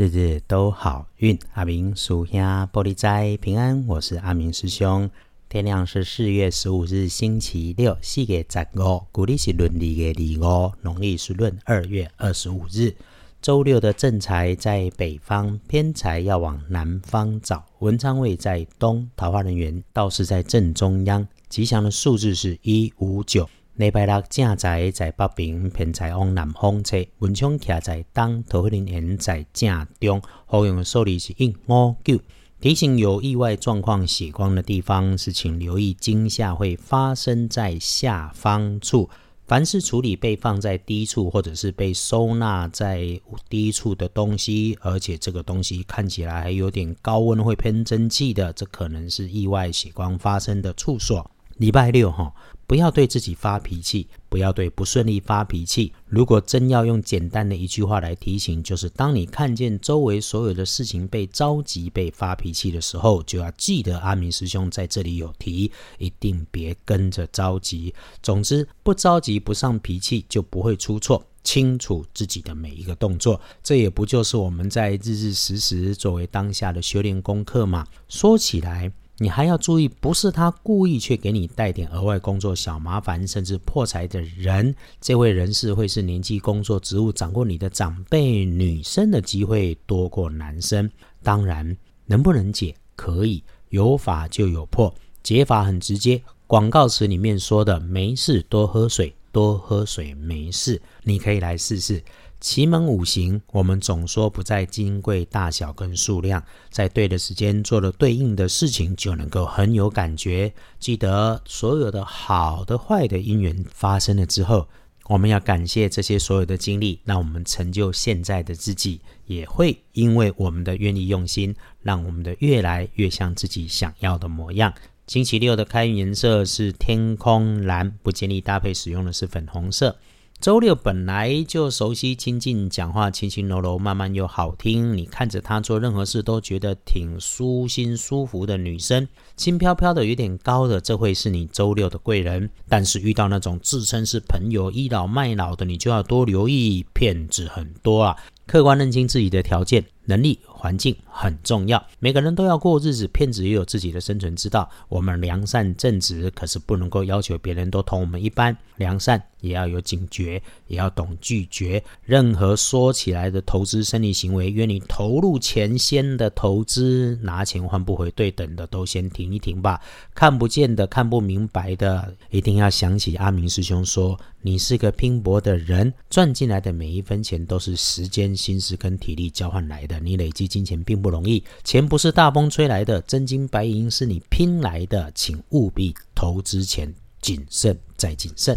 日日都好运，阿明属下玻璃斋平安。我是阿明师兄。天亮是四月十五日，星期六，四月十五，古历是闰历的二五，农历是闰二月二十五日。周六的正财在北方，偏财要往南方找。文昌位在东，桃花人员倒是在正中央。吉祥的数字是一五九。礼拜六正在在北平，偏在往南方车，文昌徛在东，桃花林缘在正中。好用的数字是一五九。提醒有意外状况血光的地方，是请留意惊吓会发生在下方处。凡是处理被放在低处，或者是被收纳在低处的东西，而且这个东西看起来还有点高温，会喷蒸汽的，这可能是意外血光发生的处所。礼拜六哈，不要对自己发脾气，不要对不顺利发脾气。如果真要用简单的一句话来提醒，就是当你看见周围所有的事情被着急、被发脾气的时候，就要记得阿明师兄在这里有提，一定别跟着着急。总之，不着急、不上脾气，就不会出错。清楚自己的每一个动作，这也不就是我们在日日时时作为当下的修炼功课吗？说起来。你还要注意，不是他故意去给你带点额外工作小麻烦，甚至破财的人，这位人士会是年纪、工作、职务掌过你的长辈，女生的机会多过男生。当然，能不能解？可以，有法就有破，解法很直接。广告词里面说的“没事多喝水，多喝水没事”，你可以来试试。奇门五行，我们总说不在金贵大小跟数量，在对的时间做了对应的事情，就能够很有感觉。记得所有的好的、坏的因缘发生了之后，我们要感谢这些所有的经历，让我们成就现在的自己。也会因为我们的愿意用心，让我们的越来越像自己想要的模样。星期六的开运颜色是天空蓝，不建议搭配使用的是粉红色。周六本来就熟悉亲近，讲话轻轻柔柔，慢慢又好听。你看着她做任何事都觉得挺舒心舒服的女生，轻飘飘的，有点高的，这会是你周六的贵人。但是遇到那种自称是朋友倚老卖老的，你就要多留意，骗子很多啊。客观认清自己的条件。能力环境很重要，每个人都要过日子，骗子也有自己的生存之道。我们良善正直，可是不能够要求别人都同我们一般良善，也要有警觉，也要懂拒绝。任何说起来的投资生意行为，约你投入钱先的投资，拿钱换不回对等的，都先停一停吧。看不见的、看不明白的，一定要想起阿明师兄说：“你是个拼搏的人，赚进来的每一分钱都是时间、心思跟体力交换来的。”你累积金钱并不容易，钱不是大风吹来的，真金白银是你拼来的，请务必投资前谨慎再谨慎。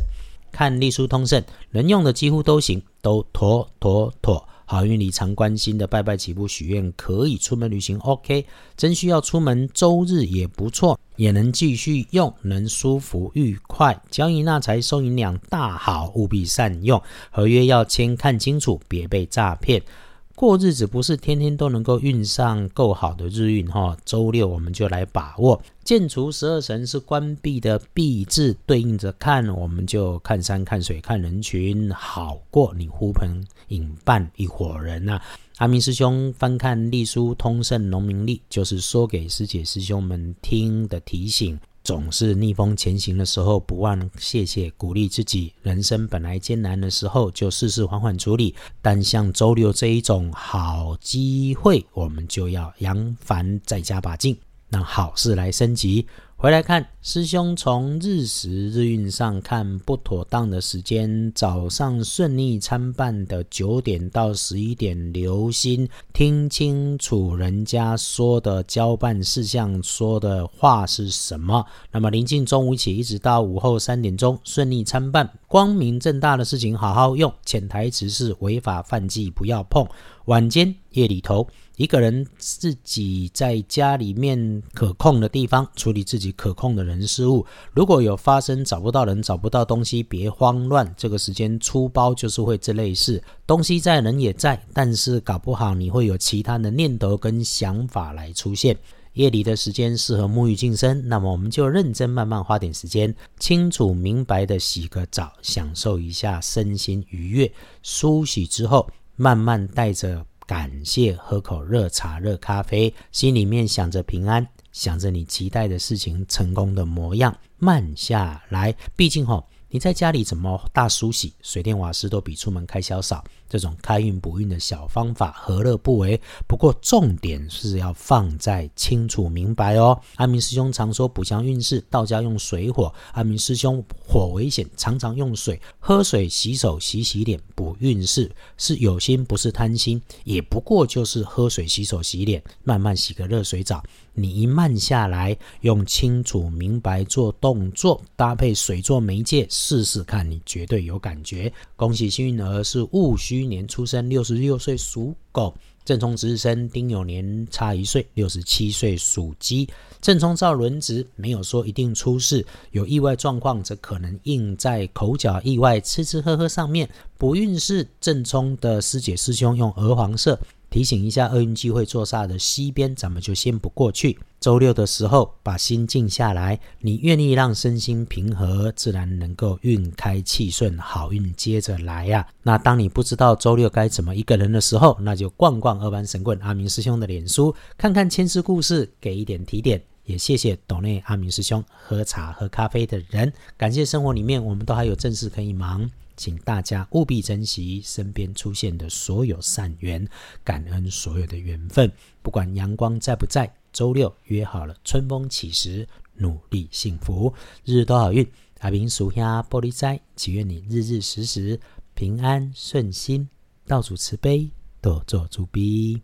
看隶书通胜，能用的几乎都行，都妥妥妥。好运里常关心的拜拜起步许愿，可以出门旅行。OK，真需要出门，周日也不错，也能继续用，能舒服愉快。交易纳财收银两大好，务必善用。合约要签，看清楚，别被诈骗。过日子不是天天都能够运上够好的日运哈，周六我们就来把握。建除十二神是关闭的闭字，对应着看，我们就看山看水看人群，好过你呼朋引伴一伙人呐。阿明师兄翻看《隶书通胜农民历》，就是说给师姐师兄们听的提醒。总是逆风前行的时候，不忘谢谢鼓励自己。人生本来艰难的时候，就事事缓缓处理。但像周六这一种好机会，我们就要扬帆再加把劲，让好事来升级。回来看师兄从日时日运上看不妥当的时间，早上顺利参半的九点到十一点，留心听清楚人家说的交办事项说的话是什么。那么临近中午起，一直到午后三点钟，顺利参半，光明正大的事情好好用。潜台词是违法犯纪不要碰。晚间夜里头。一个人自己在家里面可控的地方处理自己可控的人事物。如果有发生找不到人、找不到东西，别慌乱。这个时间出包就是会这类事，东西在，人也在，但是搞不好你会有其他的念头跟想法来出现。夜里的时间适合沐浴净身，那么我们就认真慢慢花点时间，清楚明白的洗个澡，享受一下身心愉悦，梳洗之后，慢慢带着。感谢，喝口热茶、热咖啡，心里面想着平安，想着你期待的事情成功的模样，慢下来。毕竟哈。你在家里怎么大梳洗，水电瓦斯都比出门开销少。这种开运补运的小方法，何乐不为？不过重点是要放在清楚明白哦。阿明师兄常说补强运势，道家用水火。阿明师兄火危险，常常用水喝水洗手、洗洗脸补运势，是有心不是贪心，也不过就是喝水洗手洗脸，慢慢洗个热水澡。你一慢下来，用清楚明白做动作，搭配水做媒介，试试看，你绝对有感觉。恭喜幸运儿是戊戌今年出生，六十六岁属狗；正冲值日生丁酉年差一岁，六十七岁属鸡。正冲照轮值，没有说一定出事，有意外状况则可能应在口角意外、吃吃喝喝上面。不运势正冲的师姐师兄用鹅黄色。提醒一下，厄运机会坐煞的西边，咱们就先不过去。周六的时候，把心静下来，你愿意让身心平和，自然能够运开气顺，好运接着来呀。那当你不知道周六该怎么一个人的时候，那就逛逛二班神棍阿明师兄的脸书，看看千师故事，给一点提点。也谢谢岛内阿明师兄喝茶喝咖啡的人，感谢生活里面我们都还有正事可以忙。请大家务必珍惜身边出现的所有善缘，感恩所有的缘分。不管阳光在不在，周六约好了，春风起时，努力幸福，日日都好运。阿明属下玻璃斋，祈愿你日日时时平安顺心，道主慈悲，多做主逼。